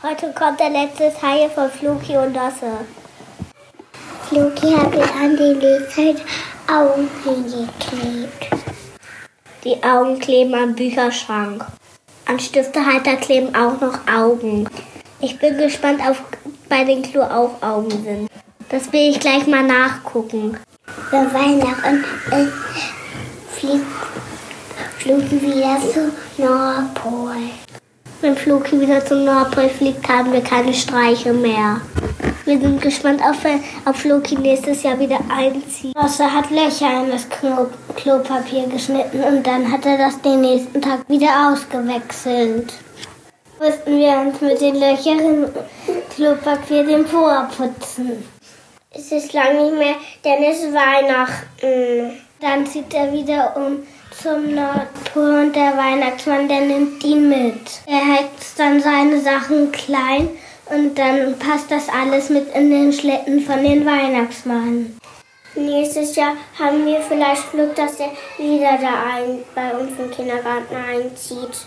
Heute kommt der letzte Teil von Fluki und Dosse. Fluki hat mir an die Lebzeit Augen hingeklebt. Die Augen kleben am Bücherschrank. An Stiftehalter kleben auch noch Augen. Ich bin gespannt, ob bei den Klo auch Augen sind. Das will ich gleich mal nachgucken. Wir Weihnachten äh, fliegt Fluki wieder zu Nordpol. Wenn Floki wieder zum Nordpol fliegt, haben wir keine Streiche mehr. Wir sind gespannt, ob, ob Floki nächstes Jahr wieder einzieht. Außer hat Löcher in das Klo Klopapier geschnitten und dann hat er das den nächsten Tag wieder ausgewechselt. Müssten wir uns mit den Löchern im Klopapier den Po putzen. Es ist lang nicht mehr, denn es ist Weihnachten. Dann zieht er wieder um zum Nordpol und der Weihnachtsmann, der nimmt ihn mit. Er heizt dann seine Sachen klein und dann passt das alles mit in den Schlitten von den Weihnachtsmann. Nächstes Jahr haben wir vielleicht Glück, dass er wieder da ein, bei uns im Kindergarten einzieht.